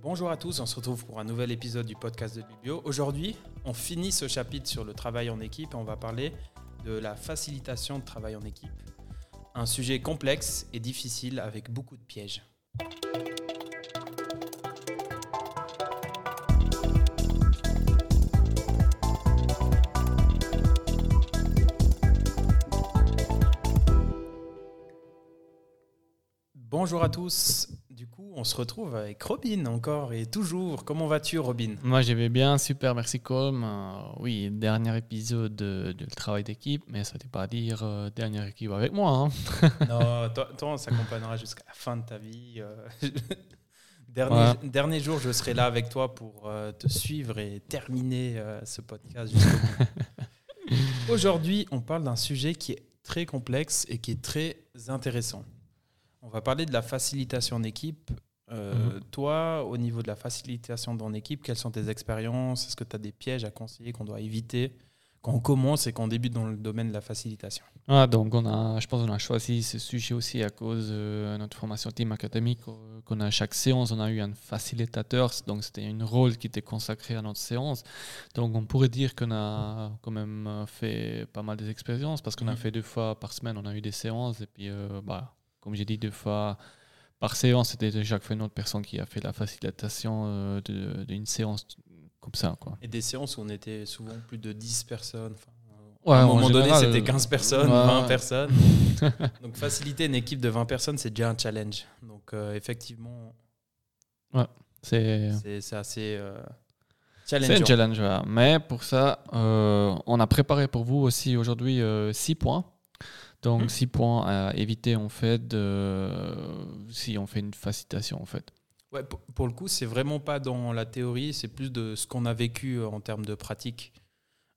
Bonjour à tous, on se retrouve pour un nouvel épisode du podcast de Biblio. Aujourd'hui, on finit ce chapitre sur le travail en équipe et on va parler de la facilitation de travail en équipe. Un sujet complexe et difficile avec beaucoup de pièges. Bonjour à tous. Du on se retrouve avec Robin encore et toujours. Comment vas-tu, Robin? Moi, je vais bien, super, merci Colm. Euh, oui, dernier épisode de, de travail d'équipe, mais ça ne veut pas dire euh, dernière équipe avec moi. hein. Non, toi, toi, on s'accompagnera jusqu'à la fin de ta vie. euh. dernier, dernier jour, je serai là avec toi pour euh, te suivre et terminer euh, ce podcast jusqu'au bout. Aujourd'hui, on parle d'un sujet qui est très complexe et qui est très intéressant. On va parler de la facilitation en équipe. Euh, Mhm. Toi, au niveau de la facilitation dans équipe, quelles sont tes expériences? Est-ce que tu as des pièges à conseiller qu'on doit éviter quand on commence et qu'on débute dans le domaine de la facilitation? Ah, donc, on a, je pense qu'on a choisi ce sujet aussi à cause de notre formation team académique. euh, Qu'on a à chaque séance, on a eu un facilitateur, donc c'était un rôle qui était consacré à notre séance. Donc, on pourrait dire qu'on a quand même euh, fait pas mal des expériences parce qu'on a Mhm. fait deux fois par semaine, on a eu des séances. Et puis, euh, bah, comme j'ai dit, deux fois par séance, c'était chaque fois une autre personne qui a fait la facilitation euh, de- d'une séance comme ça. Quoi. Et des séances où on était souvent plus de 10 personnes. Ouais, à un en moment donné, c'était 15 personnes, ouais. 20 personnes. Donc, faciliter une équipe de 20 personnes, c'est déjà un challenge. Donc, euh, effectivement, C'est assez euh, c'est un challengeant. challenge. Mais pour ça, euh, on a préparé pour vous aussi aujourd'hui 6 points. Donc Mhm. 6 points à éviter en fait de- si on fait une facilitation en fait. Ouais, pour, le coup, c'est vraiment pas dans la théorie, c'est plus de ce qu'on a vécu euh, en termes de pratique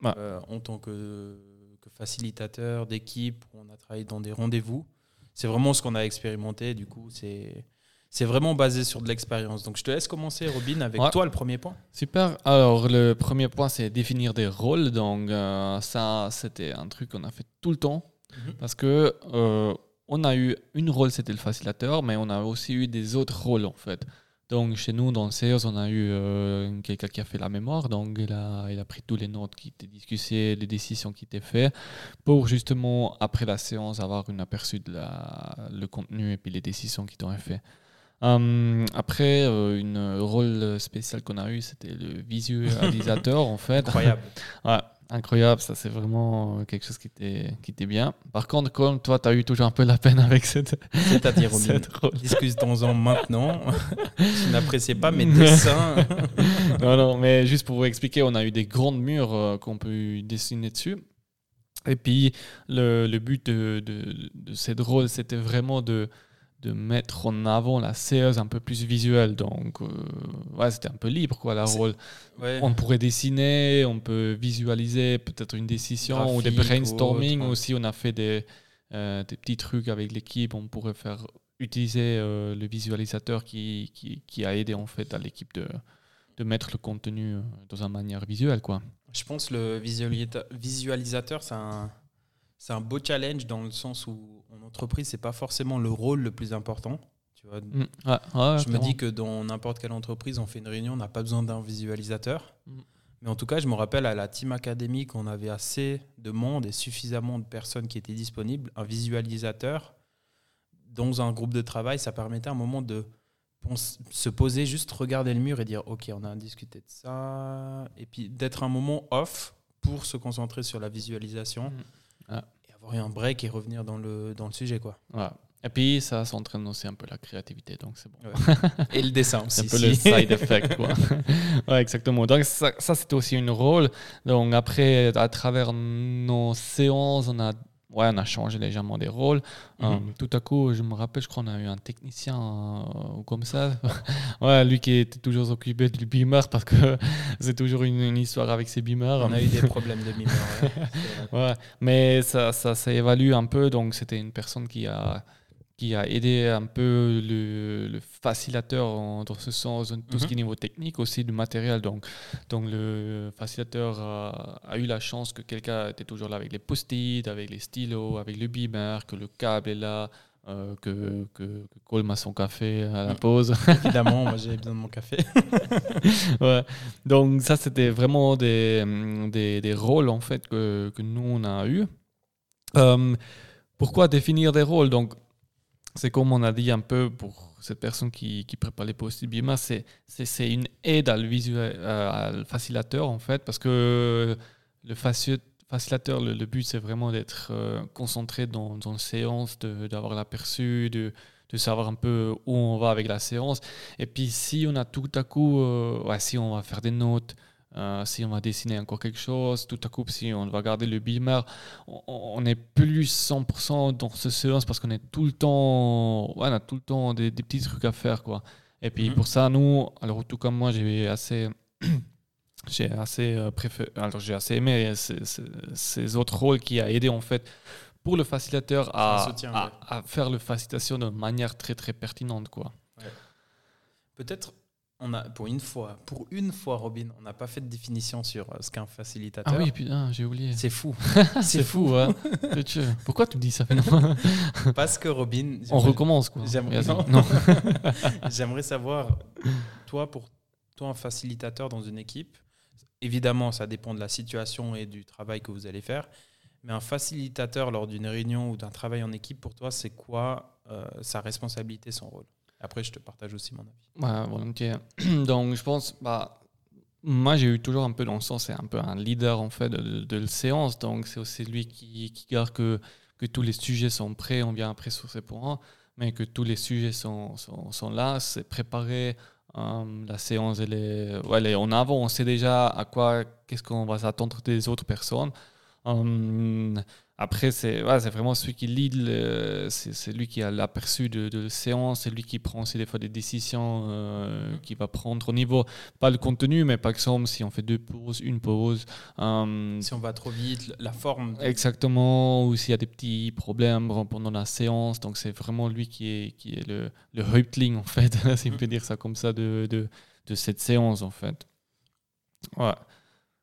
Ouais. euh, en tant que, que facilitateur d'équipe. On a travaillé dans des rendez-vous. C'est vraiment ce qu'on a expérimenté. Du coup, c'est c'est vraiment basé sur de l'expérience. Donc, je te laisse commencer, Robin, avec Ouais. toi le premier point. Super. Alors, le premier point, c'est définir des rôles. Donc, euh, ça, c'était un truc qu'on a fait tout le temps. Mhm. Parce que euh, on a eu une rôle, c'était le facilitateur, mais on a aussi eu des autres rôles, en fait. Donc, chez nous, dans le CEOS, on a eu euh, quelqu'un qui a fait la mémoire. Donc, il a, il a pris tous les notes qui étaient discutées, les décisions qui étaient faites, pour justement, après la séance, avoir un aperçu de la, le contenu et puis les décisions qui ont été faites. Hum, après, euh, une rôle spécial qu'on a eu, c'était le visualisateur en fait. Incroyable. Ouais, incroyable, ça c'est vraiment euh, quelque chose qui était, qui était bien. Par contre, comme toi, tu as eu toujours un peu la peine avec cette, C'est-à-dire, discutons-en maintenant. je n'appréciais pas mes dessins. non, non, mais juste pour vous expliquer, on a eu des grandes murs euh, qu'on peut dessiner dessus. Et puis, le, le but de, de, de cette rôle, c'était vraiment de, de mettre en avant la séance un peu plus visuelle. Donc, euh, ouais, c'était un peu libre, quoi, la rôle. Ouais. On pourrait dessiner, on peut visualiser peut-être une décision ou des ou brainstorming autre. aussi. On a fait des, euh, des petits trucs avec l'équipe. On pourrait faire utiliser euh, le visualisateur qui, qui, qui a aidé en fait à l'équipe de, de mettre le contenu euh, dans une manière visuelle. Quoi. Je pense que le visualisateur, c'est un, c'est un beau challenge dans le sens où en entreprise, c'est pas forcément le rôle le plus important. Tu vois. Mm, ouais, ouais, je me dis que dans n'importe quelle entreprise, on fait une réunion, on n'a pas besoin d'un visualisateur. Mm. Mais en tout cas, je me rappelle à la team académique, on avait assez de monde et suffisamment de personnes qui étaient disponibles. Un visualisateur, dans un groupe de travail, ça permettait à un moment de se poser, juste regarder le mur et dire Ok, on a discuté de ça. Et puis d'être un moment off pour se concentrer sur la visualisation Mm. Ah. et avoir un break et revenir dans le, dans le sujet. Quoi. Ouais. Et puis, ça s'entraîne aussi un peu la créativité, donc c'est bon. Et le dessin C'est aussi. un peu le si. side effect, quoi. ouais, exactement. Donc, ça, ça, c'était aussi une rôle. Donc, après, à travers nos séances, on a, ouais, on a changé légèrement des rôles. Mhm. Euh, tout à coup, je me rappelle, je crois qu'on a eu un technicien euh, ou comme ça. ouais, lui qui était toujours occupé du beamer parce que c'est toujours une, une histoire avec ses beamers. On a eu des problèmes de mémoire. ouais. Mais ça, ça, ça évalue un peu. Donc, c'était une personne qui a, qui a aidé un peu le, le facilitateur en- dans ce sens, dans tout ce Mhm. qui est niveau technique, aussi du matériel. Donc, donc le facilitateur a, a eu la chance que quelqu'un était toujours là avec les post-it, avec les stylos, avec le beamer, que le câble est là. euh, que, que, Colm a son café à la pause. Évidemment, moi j'ai besoin de mon café. ouais. Donc ça, c'était vraiment des, des, des, rôles en fait que, que nous, on a eu. Euh, pourquoi définir des rôles? Donc, c'est comme on a dit un peu pour cette personne qui, prépare les postes BIMA, c'est une aide à à facilitateur en fait, parce que le facilitateur, le, but c'est vraiment d'être euh, concentré dans, une séance, d'avoir l'aperçu, de, de, savoir un peu où on va avec la séance. Et puis si on a tout à coup, euh, si on va faire des notes, euh, si on va dessiner encore quelque chose, tout à coup, si on va garder le beamer, on, est plus 100% dans ce séance parce qu'on est tout le temps, on a tout le temps des, petits trucs à faire, quoi. Et puis mhm. pour ça, nous, alors tout comme moi, j'ai assez, j'ai assez euh, préféré, alors j'ai assez aimé ces, autres rôles qui a aidé en fait pour le facilitateur à, à, faire le facilitation de manière très très pertinente, quoi. Peut-être on a, pour une fois, pour une fois, Robin, on n'a pas fait de définition sur euh, ce qu'est un facilitateur. Ah oui, putain, j'ai oublié. C'est fou. c'est fou, hein. Pourquoi tu me dis ça Parce que Robin. On recommence, quoi. J'aimerais savoir, toi, pour toi, un facilitateur dans une équipe, évidemment, ça dépend de la situation et du travail que vous allez faire. Mais un facilitateur lors d'une réunion ou d'un travail en équipe, pour toi, c'est quoi euh, sa responsabilité, son rôle? Après, je te partage aussi mon avis. volontiers. Donc, je pense, bah, moi, j'ai eu toujours un peu dans le sens, c'est un peu un leader en fait de, de, la séance. Donc, c'est aussi lui qui, garde que, que tous les sujets sont prêts. On vient après sur ces points, mais que tous les sujets sont, sont, sont là. C'est préparé. Euh, la séance, elle est, ouais, elle est en avant. On sait déjà à quoi, qu'est-ce qu'on va s'attendre des autres personnes. Euh, après, c'est ouais, vraiment celui qui lead, c'est lui qui a l'aperçu de, de séance, c'est lui qui prend aussi des fois des décisions euh, qui va prendre au niveau, pas le contenu, mais par exemple, si on fait deux pauses, une pause. Euh, si on va trop vite, la forme. Exactement, ou s'il y a des petits problèmes pendant la séance. Donc, c'est vraiment lui qui est, qui est le, le Häuptling, en fait, si on peut dire ça comme ça, de, de, de cette séance, en fait. Ouais.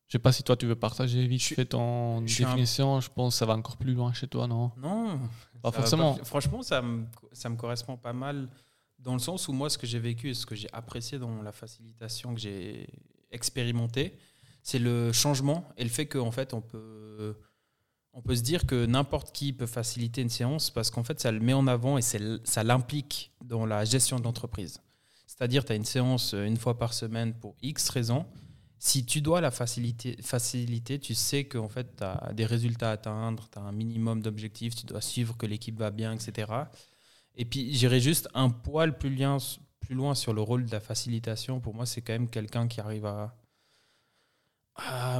Je sais pas si toi tu veux partager vite fait ton définition. Je pense que ça va encore plus loin chez toi, non? Non. Pas forcément. franchement, ça me, ça me correspond pas mal dans le sens où moi, ce que j'ai vécu et ce que j'ai apprécié dans la facilitation que j'ai expérimenté, c'est le changement et le fait qu'en fait, on peut, on peut se dire que n'importe qui peut faciliter une séance parce qu'en fait, ça le met en avant et ça l'implique dans la gestion de l'entreprise. C'est-à-dire, tu as une séance une fois par semaine pour X raisons si tu dois la faciliter, tu sais qu'en fait, tu as des résultats à atteindre, tu as un minimum d'objectifs, tu dois suivre que l'équipe va bien, etc. Et puis, j'irai juste un poil plus, loin sur le rôle de la facilitation. Pour moi, c'est quand même quelqu'un qui arrive à,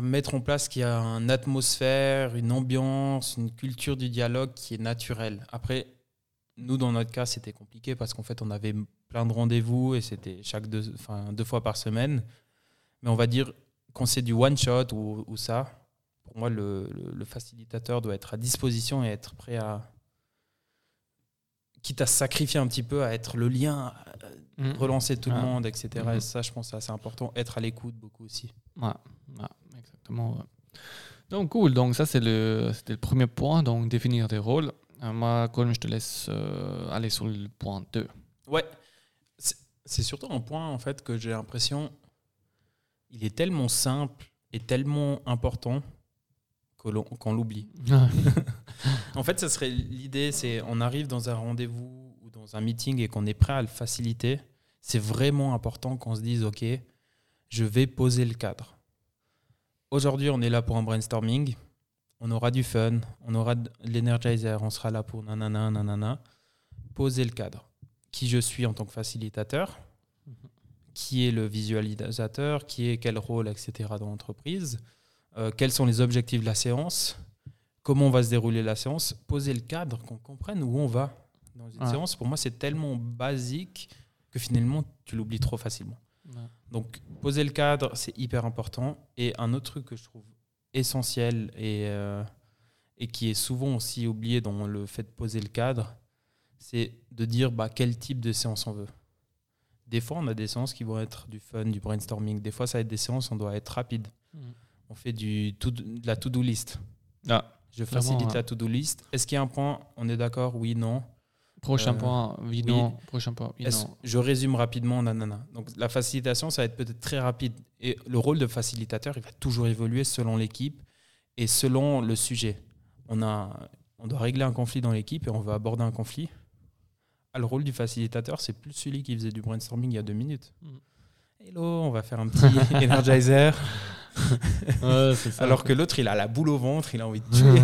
mettre en place qui a une atmosphère, une ambiance, une culture du dialogue qui est naturelle. Après, nous, dans notre cas, c'était compliqué parce qu'en fait, on avait plein de rendez-vous et c'était chaque deux fois par semaine. Mais on va dire, quand c'est du one-shot ou, ça, pour moi, le, facilitateur doit être à disposition et être prêt à. quitte à sacrifier un petit peu, à être le lien, mm. relancer tout le monde, etc. Mm-hmm. Et ça, je pense, c'est assez important. Être à l'écoute beaucoup aussi. Ouais, exactement. Donc, cool. Donc, ça, c'est le, c'était le premier point. Donc, définir des rôles. Euh, moi, Colin, je te laisse euh, aller sur le point 2. Ouais. C'est surtout un point, en fait, que j'ai l'impression il est tellement simple et tellement important qu'on l'oublie. en fait, ça serait l'idée, c'est on arrive dans un rendez-vous ou dans un meeting et qu'on est prêt à le faciliter. C'est vraiment important qu'on se dise, OK, je vais poser le cadre. Aujourd'hui, on est là pour un brainstorming. On aura du fun, on aura de l'energizer, on sera là pour nanana, nanana. Poser le cadre. Qui je suis en tant que facilitateur, qui est le visualisateur, qui est quel rôle, etc. dans l'entreprise, euh, quels sont les objectifs de la séance, comment va se dérouler la séance, poser le cadre, qu'on comprenne où on va dans une séance. Pour moi, c'est tellement basique que finalement, tu l'oublies trop facilement. Donc, poser le cadre, c'est hyper important. Et un autre truc que je trouve essentiel et, euh, et qui est souvent aussi oublié dans le fait de poser le cadre, c'est de dire bah, quel type de séance on veut. Des fois, on a des séances qui vont être du fun, du brainstorming. Des fois, ça va être des séances, on doit être rapide. Mm. On fait du de la to-do list. Ah, Je facilite la to-do list. Est-ce qu'il y a un point, on est d'accord Oui, non? Prochain point, oui, non. Prochain point, oui, non. Je résume rapidement, nanana. Donc, la facilitation, ça va être peut-être très rapide. Et le rôle de facilitateur, il va toujours évoluer selon l'équipe et selon le sujet. On, a, on doit régler un conflit dans l'équipe et on va aborder un conflit. Le rôle du facilitateur, c'est plus celui qui faisait du brainstorming il y a deux minutes. Mm. Hello, on va faire un petit energizer. Alors que l'autre, il a la boule au ventre, il a envie de tuer.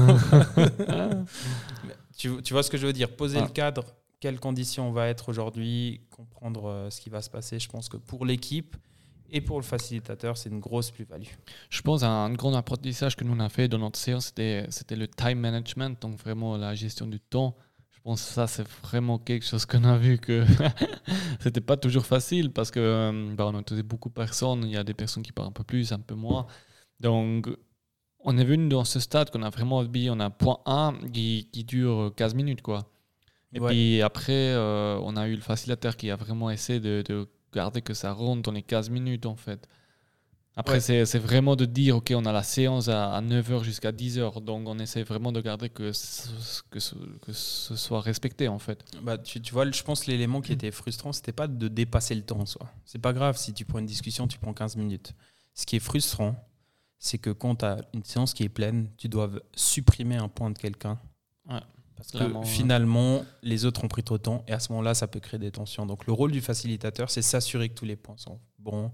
tu, tu, vois ce que je veux dire? Poser le cadre, quelles conditions on va être aujourd'hui, comprendre euh, ce qui va se passer. Je pense que pour l'équipe et pour le facilitateur, c'est une grosse plus-value. Je pense un grand apprentissage que nous on a fait dans notre séance, c'était le time management, donc vraiment la gestion du temps pense que ça, c'est vraiment quelque chose qu'on a vu que c'était pas toujours facile parce que euh, bah, on a beaucoup de personnes. Il y a des personnes qui parlent un peu plus, un peu moins. Donc, on est venu dans ce stade qu'on a vraiment dit on a point 1 qui, qui, dure 15 minutes. quoi. Et puis après, euh, on a eu le facilitateur qui a vraiment essayé de, de garder que ça rentre dans les 15 minutes en fait. Après, c'est vraiment de dire, OK, on a la séance à, 9h jusqu'à 10h, donc on essaie vraiment de garder que ce, que ce, que ce soit respecté, en fait. Bah, tu, tu vois, je pense que l'élément qui était frustrant, c'était pas de dépasser le temps, soit. C'est pas grave si tu prends une discussion, tu prends 15 minutes. Ce qui est frustrant, c'est que quand tu as une séance qui est pleine, tu dois supprimer un point de quelqu'un. Parce que finalement, les autres ont pris trop de temps, et à ce moment-là, ça peut créer des tensions. Donc le rôle du facilitateur, c'est s'assurer que tous les points sont bons,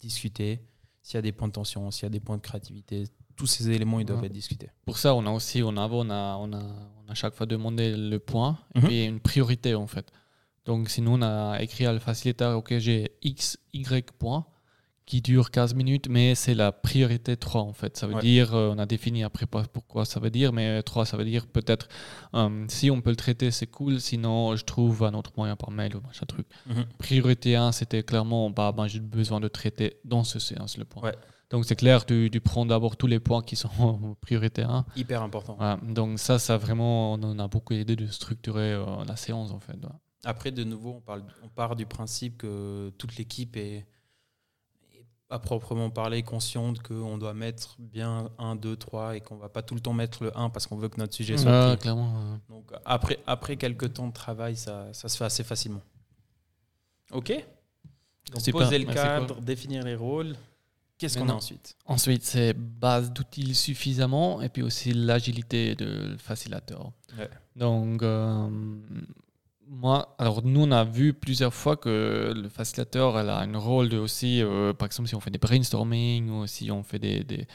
discuter s'il y a des points de tension, s'il y a des points de créativité, tous ces éléments, ils doivent être discutés. Pour ça, on a aussi, on a, on a, on a, on a chaque fois demandé le point et mhm. puis une priorité en fait. Donc, sinon, on a écrit à le facilitateur, OK, j'ai X, Y points qui dure 15 minutes, mais c'est la priorité 3 en fait. Ça veut dire, euh, on a défini après pourquoi ça veut dire, mais 3 ça veut dire peut-être euh, si on peut le traiter, c'est cool, sinon je trouve un autre moyen par mail ou machin truc. Mhm. Priorité 1, c'était clairement, bah, bah, j'ai besoin de traiter dans ce séance le point. Donc c'est clair, tu, tu prends d'abord tous les points qui sont priorité 1. Hyper important. Donc ça, ça vraiment, on a beaucoup aidé de structurer euh, la séance en fait. Après, de nouveau, on, parle, on part du principe que toute l'équipe est à proprement parler consciente qu'on doit mettre bien 1, 2, 3 et qu'on va pas tout le temps mettre le 1 parce qu'on veut que notre sujet soit clairement. Donc après, après quelques temps de travail, ça, ça se fait assez facilement. Ok Donc poser le cadre, définir les rôles. Qu'est-ce qu'on a ensuite? Ensuite, c'est base d'outils suffisamment et puis aussi l'agilité de facilitateur. Donc, euh, moi, alors nous, on a vu plusieurs fois que le facilitateur elle a un rôle de aussi, euh, par exemple, si on fait des brainstorming ou si on fait des, des,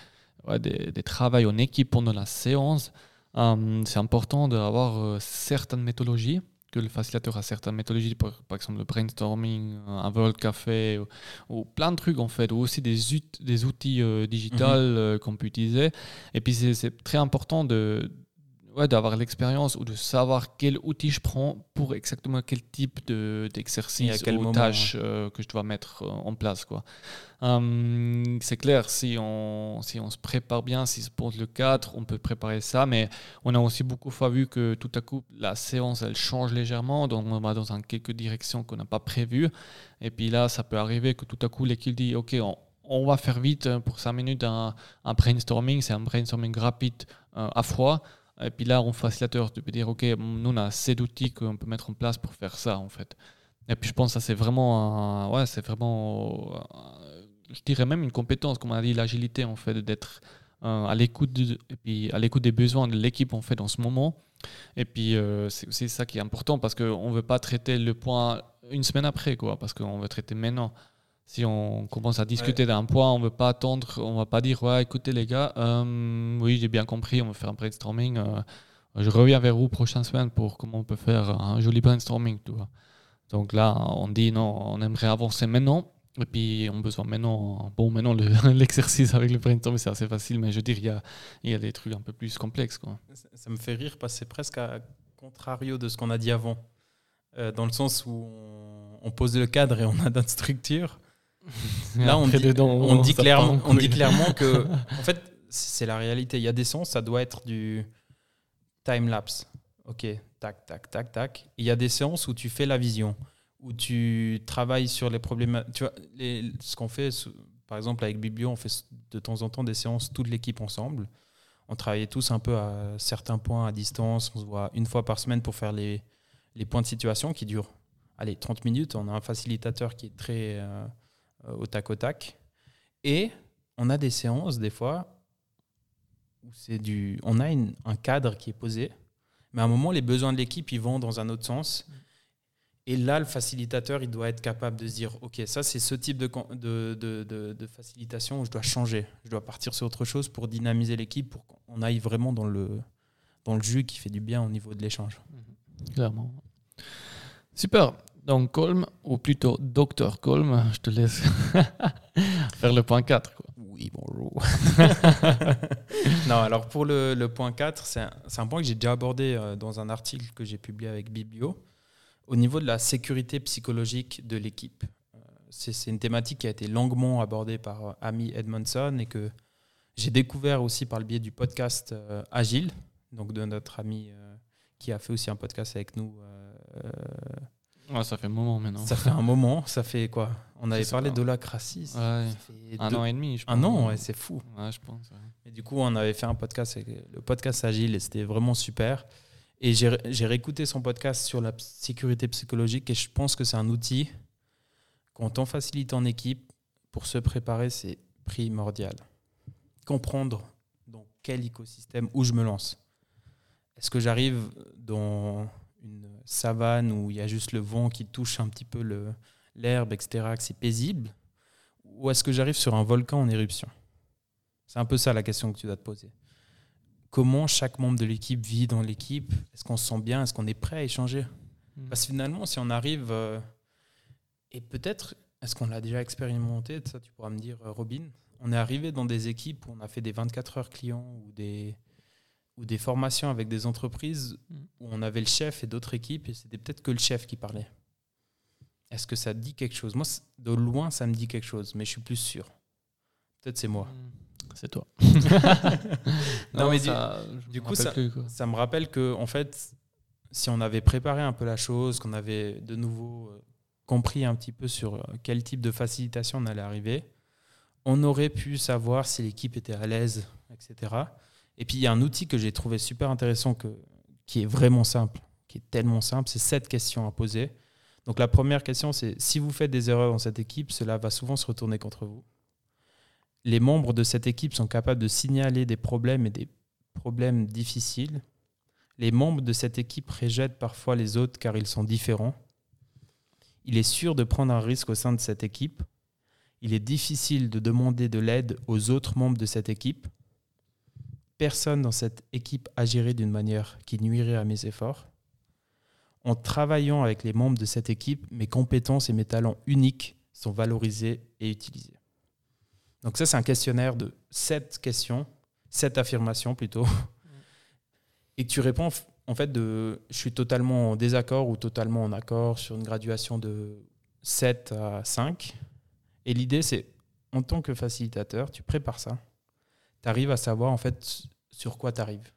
ouais, des, des travaux en équipe pendant la séance, euh, c'est important d'avoir euh, certaines méthodologies, que le facilitateur a certaines méthodologies, par, exemple le brainstorming, un World Café, ou, plein de trucs en fait, ou aussi des, des outils digitaux mhm. qu'on peut utiliser. Et puis c'est très important de ouais, d'avoir l'expérience ou de savoir quel outil je prends pour exactement quel type d'exercice de, ou tâche euh, que je dois mettre euh, en place. Quoi. Hum, c'est clair, si on, si on se prépare bien, si se pose le cadre, on peut préparer ça, mais on a aussi beaucoup fois vu que tout à coup, la séance, elle change légèrement, donc on va dans un quelques directions qu'on n'a pas prévues, et puis là, ça peut arriver que tout à coup, l'équipe dit, OK, on, on va faire vite pour 5 minutes un, un brainstorming, c'est un brainstorming rapide euh, à froid. Et puis là, on facilitateur, tu peux dire, OK, nous, on a assez d'outils qu'on peut mettre en place pour faire ça, en fait. Et puis je pense que c'est vraiment, ouais, c'est vraiment, je dirais même une compétence, comme on a dit, l'agilité, en fait, d'être euh, à l'écoute et puis à l'écoute des besoins de l'équipe, en fait, dans ce moment. Et puis, euh, c'est aussi ça qui est important parce qu'on ne veut pas traiter le point une semaine après, quoi, parce qu'on veut traiter maintenant si on commence à discuter d'un point, on ne veut pas attendre, on ne va pas dire ouais, écoutez les gars, euh, oui j'ai bien compris, on va faire un brainstorming. Euh, je reviens vers vous prochaine semaine pour comment on peut faire un joli brainstorming. Tu vois. Donc là, on dit non, on aimerait avancer maintenant. Et puis on a besoin maintenant, bon maintenant l'exercice avec le brainstorming c'est assez facile, mais je veux dire il y a, y a des trucs un peu plus complexes. Quoi. Ça, me fait rire parce que c'est presque à contrario de ce qu'on a dit avant. Euh, dans le sens où on, pose le cadre et on a notre structure. Là, on dit, on, dit clairement, on dit clairement que, en fait, c'est la réalité. Il y a des sons, ça doit être du time lapse. Ok, tac, tac, tac, tac. Il y a des séances où tu fais la vision, où tu travailles sur les problèmes. Tu vois, les, ce qu'on fait, par exemple, avec Biblio, on fait de temps en temps des séances, toute l'équipe ensemble. On travaillait tous un peu à certains points à distance. On se voit une fois par semaine pour faire les, les points de situation qui durent allez, 30 minutes. On a un facilitateur qui est très au tac au tac. Et on a des séances, des fois, où c'est du. On a un cadre qui est posé, mais à un moment, les besoins de l'équipe, ils vont dans un autre sens. Et là, le facilitateur, il doit être capable de se dire Ok, ça, c'est ce type de, de, de, de, facilitation où je dois changer. Je dois partir sur autre chose pour dynamiser l'équipe, pour qu'on aille vraiment dans le, dans le jus qui fait du bien au niveau de l'échange. Clairement. Super. Donc, Colm, ou plutôt Docteur Colm, je te laisse faire le point 4. Oui, bonjour. non, alors pour le, le point 4, c'est un, un, point que j'ai déjà abordé euh, dans un article que j'ai publié avec Biblio, au niveau de la sécurité psychologique de l'équipe. Euh, c'est une thématique qui a été longuement abordée par euh, Amy Edmondson et que j'ai découvert aussi par le biais du podcast Agile, donc de notre ami qui a fait aussi un podcast avec nous ça fait un moment maintenant. Ça fait un moment. Ça fait quoi? On avait parlé de la crassis. un an et demi, je pense. Un an, ouais, c'est fou. Ouais, je pense. Et du coup, on avait fait un podcast, le podcast Agile, et c'était vraiment super. Et j'ai réécouté son podcast sur la sécurité psychologique, et je pense que c'est un outil, quand on facilite en équipe, pour se préparer, c'est primordial. Comprendre dans quel écosystème, où je me lance. Est-ce que j'arrive dans une savane où il y a juste le vent qui touche un petit peu l'herbe, etc., que c'est paisible Ou est-ce que j'arrive sur un volcan en éruption? C'est un peu ça la question que tu dois te poser. Comment chaque membre de l'équipe vit dans l'équipe? Est-ce qu'on se sent bien? Est-ce qu'on est prêt à échanger? Hmm. Parce que finalement, si on arrive, euh, et peut-être, est-ce qu'on l'a déjà expérimenté? Ça, tu pourras me dire, euh, Robin. On est arrivé dans des équipes où on a fait des 24 heures clients ou des, ou des formations avec des entreprises mm. où on avait le chef et d'autres équipes et c'était peut-être que le chef qui parlait. Est-ce que ça dit quelque chose? Moi, de loin, ça me dit quelque chose, mais je suis plus sûr. Peut-être c'est moi. Mm. C'est toi. non, mais du, coup, ça, ça, me rappelle que, en fait, si on avait préparé un peu la chose, qu'on avait de nouveau euh, compris un petit peu sur euh, quel type de facilitation on allait arriver, on aurait pu savoir si l'équipe était à l'aise, etc. Et puis il y a un outil que j'ai trouvé super intéressant qui est vraiment simple, qui est tellement simple, c'est sept questions à poser. Donc la première question, c'est si vous faites des erreurs dans cette équipe, cela va souvent se retourner contre vous. Les membres de cette équipe sont capables de signaler des problèmes et des problèmes difficiles. Les membres de cette équipe rejettent parfois les autres car ils sont différents. Il est sûr de prendre un risque au sein de cette équipe. Il est difficile de demander de l'aide aux autres membres de cette équipe personne dans cette équipe agirait d'une manière qui nuirait à mes efforts. En travaillant avec les membres de cette équipe, mes compétences et mes talents uniques sont valorisés et utilisés. Donc ça, c'est un questionnaire de sept questions, sept affirmations plutôt. Et tu réponds en fait de je suis totalement en désaccord ou totalement en accord sur une graduation de 7 à 5. Et l'idée, c'est en tant que facilitateur, tu prépares ça tu arrives à savoir en fait sur quoi tu arrives.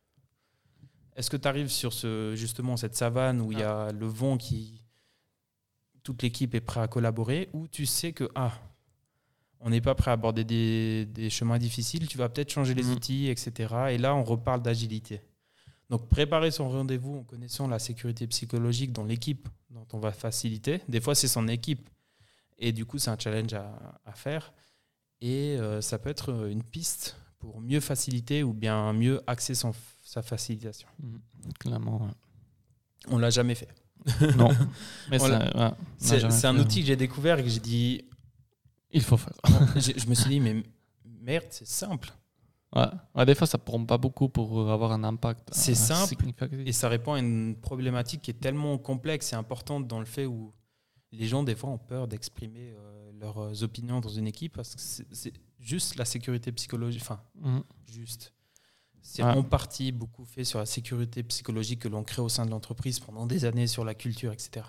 Est-ce que tu arrives sur ce, justement cette savane où il y a ah. le vent qui. Toute l'équipe est prête à collaborer, ou tu sais que ah, on n'est pas prêt à aborder des, des, chemins difficiles, tu vas peut-être changer les mm. outils, etc. Et là, on reparle d'agilité. Donc, préparer son rendez-vous en connaissant la sécurité psychologique dans l'équipe dont on va faciliter. Des fois, c'est son équipe. Et du coup, c'est un challenge à, à faire. Et euh, ça peut être une piste pour mieux faciliter ou bien mieux axer son, sa facilitation. Mmh, clairement. On l'a jamais fait. Non. c'est un outil que j'ai découvert et que j'ai dit. Il faut faire. je, me suis dit, mais merde, c'est simple. Ouais. des fois, ça ne prend pas beaucoup pour avoir un impact. C'est simple et ça répond à une problématique qui est tellement complexe et importante dans le fait où les gens, des fois, ont peur d'exprimer euh, leurs opinions dans une équipe parce que c'est juste la sécurité psychologique. Enfin, mhm. juste. C'est en partie beaucoup fait sur la sécurité psychologique que l'on crée au sein de l'entreprise pendant des années, sur la culture, etc.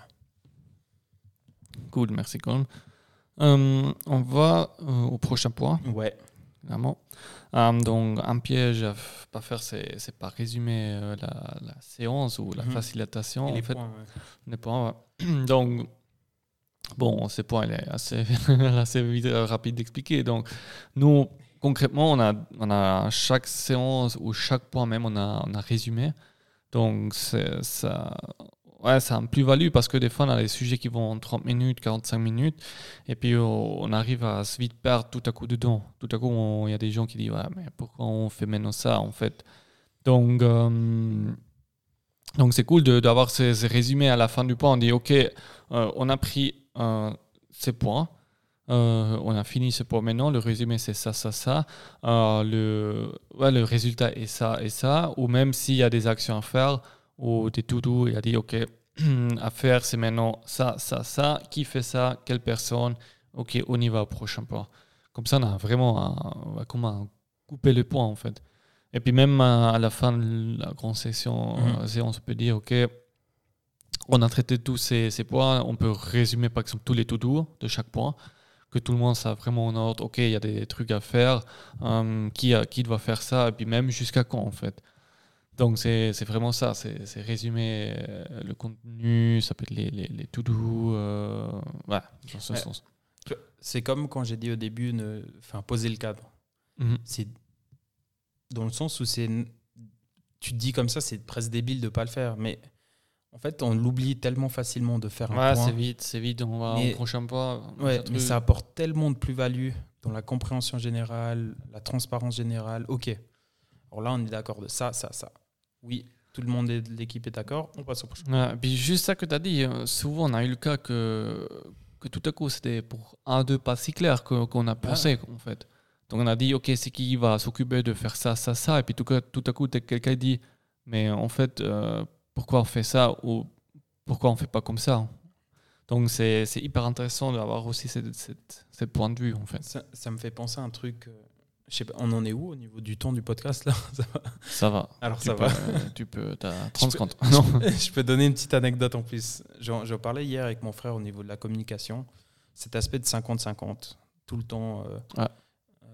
Cool, merci Colin. Euh, on va euh, au prochain point. Ouais. Vraiment. Euh, donc, un piège à pas faire, c'est pas résumer la, la, séance ou la mhm. facilitation. en fait, les points, Donc, Bon, ce point il est assez, vite, euh, rapide d'expliquer. Donc, nous, concrètement, on a, a chaque séance ou chaque point même, on a, on a résumé. Donc, ça, ouais, c'est un plus-value parce que des fois, on a des sujets qui vont en 30 minutes, 45 minutes, et puis on arrive à se vite perdre tout à coup dedans. Tout à coup, il y a des gens qui disent Ouais, mais pourquoi on fait maintenant ça en fait? Donc, euh, donc c'est cool d'avoir ces, résumés à la fin du point. On dit Ok, euh, on a pris ces points. on a fini ce point maintenant, le résumé c'est ça, ça, ça. le, ouais, le résultat est ça et ça. Ou même s'il y a des actions à faire, ou des to-do et a dit, OK, à faire, c'est maintenant ça, ça, ça. Qui fait ça? Quelle personne? OK, on y va au prochain point. Comme ça, on a vraiment un, comment couper le point, en fait. Et puis même à la fin de la grande session, mhm. on se peut dire, OK, on a traité tous ces, ces points, on peut résumer par exemple tous les to-do de chaque point, que tout le monde soit vraiment en ordre, OK, il y a des trucs à faire, euh, qui, qui doit faire ça, et puis même jusqu'à quand, en fait. Donc c'est vraiment ça, c'est résumer euh, le contenu, ça peut être les, les, les to-do, euh, voilà, dans ce sens. C'est comme quand j'ai dit au début, ne, enfin, poser le cadre. Mhm. C'est dans le sens où c'est, tu te dis comme ça, c'est presque débile de pas le faire, mais en fait, on l'oublie tellement facilement de faire un ouais, c'est vite, c'est vite, on va au prochain point. Ouais, mais ça apporte tellement de plus-value dans la compréhension générale, la transparence générale. Ok, alors là, on est d'accord de ça, ça, ça oui, tout le monde de l'équipe est d'accord, on passe au prochain. puis juste ça que tu as dit, euh, souvent on a eu le cas que, que tout à coup c'était pour un, deux pas si clair qu'on a pensé en fait. Donc on a dit, ok, c'est qui va s'occuper de faire ça, ça, ça, et puis tout, tout à coup quelqu'un dit, mais en fait, euh, pourquoi on fait ça ou pourquoi on fait pas comme ça donc c'est hyper intéressant d'avoir aussi cette, cette, point de vue en fait. Ça, ça, me fait penser à un truc, euh, je sais pas, on en est où au niveau du temps du podcast là? Ça va. Alors tu ça peux, va. tu peux, as 30 secondes. Non. Je peux donner une petite anecdote en plus. J'en parlais hier avec mon frère au niveau de la communication. Cet aspect de 50-50. Tout le temps, euh, euh,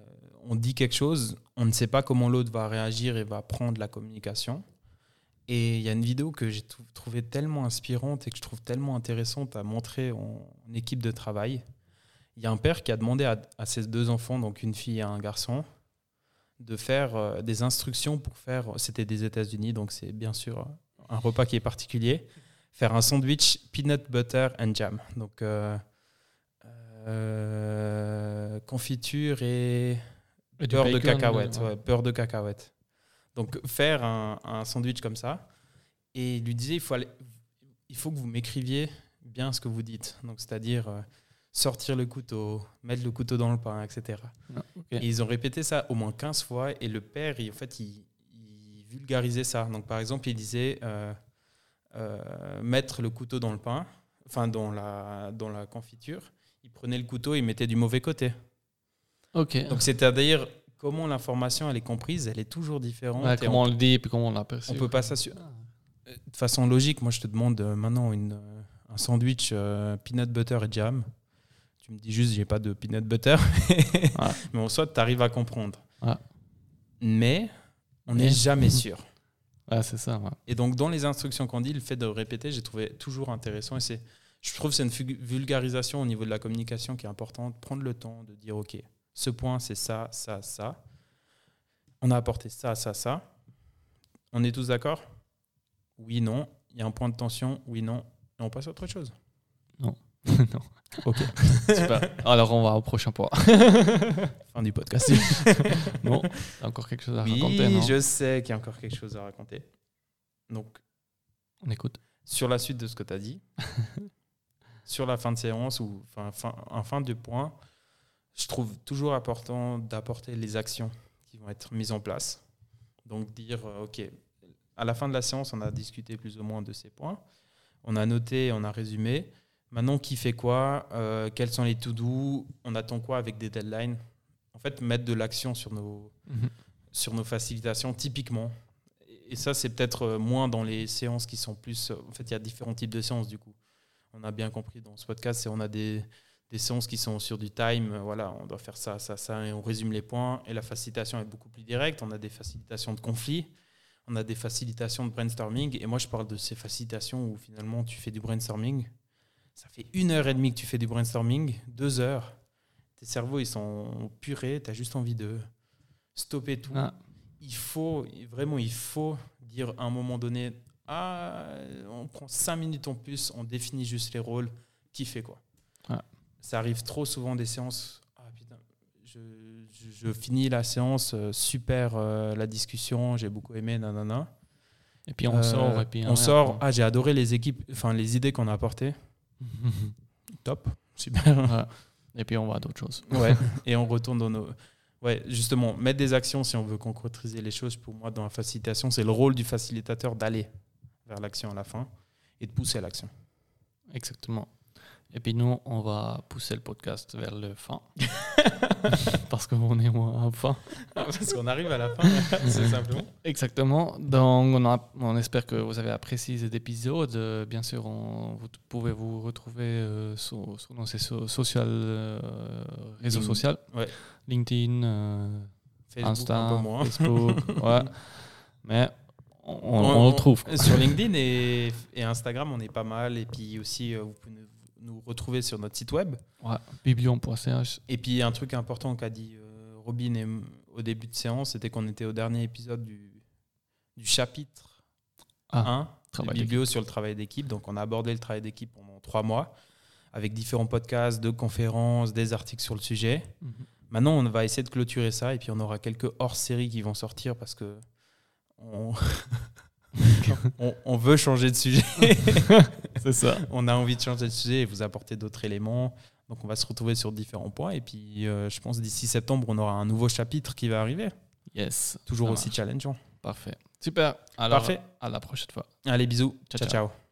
on dit quelque chose, on ne sait pas comment l'autre va réagir et va prendre la communication. Et il y a une vidéo que j'ai trouvée tellement inspirante et que je trouve tellement intéressante à montrer en équipe de travail il y a un père qui a demandé à, ses deux enfants, donc une fille et un garçon, de faire euh, des instructions pour faire, c'était des États-Unis, donc c'est bien sûr un repas qui est particulier, faire un sandwich peanut butter and jam. Donc euh, euh, confiture et, beurre de cacahuète. beurre de cacahuète. Donc faire un, sandwich comme ça. Et il lui disait, il faut, il faut que vous m'écriviez bien ce que vous dites. Donc c'est-à-dire sortir le couteau, mettre le couteau dans le pain, etc. Ah, et ils ont répété ça au moins 15 fois et le père, il, en fait, il, vulgarisait ça. Donc par exemple, il disait euh, euh, mettre le couteau dans le pain, enfin dans la, dans la confiture, il prenait le couteau et il mettait du mauvais côté. Ok. Donc c'est-à-dire comment l'information elle est comprise, elle est toujours différente. comment on, le dit et puis comment on l'aperçoit. On peut pas s'assurer. Ah. De façon logique, moi je te demande euh, maintenant une, un sandwich peanut butter et jam tu me dis juste j'ai pas de peanut butter, mais en soit tu arrives à comprendre. Mais on n'est jamais sûr. c'est ça. Et donc dans les instructions qu'on dit, le fait de répéter, j'ai trouvé toujours intéressant et c'est je trouve que c'est une vulgarisation au niveau de la communication qui est importante, prendre le temps de dire OK, ce point c'est ça, ça, ça. On a apporté ça, ça, ça. On est tous d'accord? Oui, non. Il y a un point de tension? Oui, non. Et on passe à autre chose. Non. non. Ok. Alors on va au prochain point. fin du podcast. bon, encore quelque chose à oui, raconter Oui, je sais qu'il y a encore quelque chose à raconter. Donc, on écoute. Sur la suite de ce que tu as dit, sur la fin de séance ou fin, fin, en fin de point, je trouve toujours important d'apporter les actions qui vont être mises en place. Donc dire, euh, OK, à la fin de la séance, on a discuté plus ou moins de ces points. On a noté, on a résumé. Maintenant, qui fait quoi? Euh, Quels sont les to-do? On attend quoi avec des deadlines? En fait, mettre de l'action sur nos, mhm. sur nos facilitations, typiquement. Et ça, c'est peut-être euh, moins dans les séances qui sont plus. En fait, il y a différents types de séances, du coup. On a bien compris dans ce podcast, c'est on a des, des séances qui sont sur du time. Voilà, on doit faire ça, ça, ça, et on résume les points. Et la facilitation est beaucoup plus directe. On a des facilitations de conflit. On a des facilitations de brainstorming. Et moi, je parle de ces facilitations où finalement, tu fais du brainstorming ça fait une heure et demie que tu fais du brainstorming, deux heures. Tes cerveaux, ils sont purés, tu as juste envie de stopper tout. Ah. Il faut, vraiment, il faut dire à un moment donné, ah, on prend 5 minutes en plus, on définit juste les rôles, qui fait quoi. Ça arrive trop souvent des séances. Ah, putain, je, finis la séance, euh, super euh, la discussion, j'ai beaucoup aimé, nanana. Et puis on sort. Et puis on sort. Ah, j'ai adoré les équipes, enfin les idées qu'on a apportées. Top, super. Et puis on va à d'autres choses. Ouais. et on retourne dans nos. Ouais, justement, mettre des actions si on veut concrétiser les choses, pour moi, dans la facilitation, c'est le rôle du facilitateur d'aller vers l'action à la fin et de pousser à l'action. Exactement. Et puis nous, on va pousser le podcast vers le fin. Parce qu'on est moins à fin. Parce qu'on arrive à la fin, c'est simplement. Exactement. Donc, on, a, on, espère que vous avez apprécié cet épisode. Euh, bien sûr, on, vous pouvez vous retrouver euh, sur, nos social, euh, réseaux sociaux. Ouais. LinkedIn, Facebook, Insta, Facebook. ouais. Mais on, le trouve. Sur LinkedIn et, et, Instagram, on est pas mal. Et puis aussi, vous pouvez nous retrouver sur notre site web. Ouais, biblion.ch. Et puis un truc important qu'a dit euh, Robin au début de séance, c'était qu'on était au dernier épisode du, du chapitre ah, 1 de Biblio sur le travail d'équipe. Donc on a abordé le travail d'équipe pendant trois mois avec différents podcasts, deux conférences, des articles sur le sujet. Mhm. Maintenant, on va essayer de clôturer ça et puis on aura quelques hors-séries qui vont sortir parce que on, on, veut changer de sujet. c'est ça. On a envie de changer de sujet et vous apporter d'autres éléments. Donc on va se retrouver sur différents points. Et puis euh, je pense d'ici septembre, on aura un nouveau chapitre qui va arriver. Yes. Toujours aussi challengeant. Parfait. Super. Alors, Parfait. à la prochaine fois. Allez, bisous. ciao. ciao.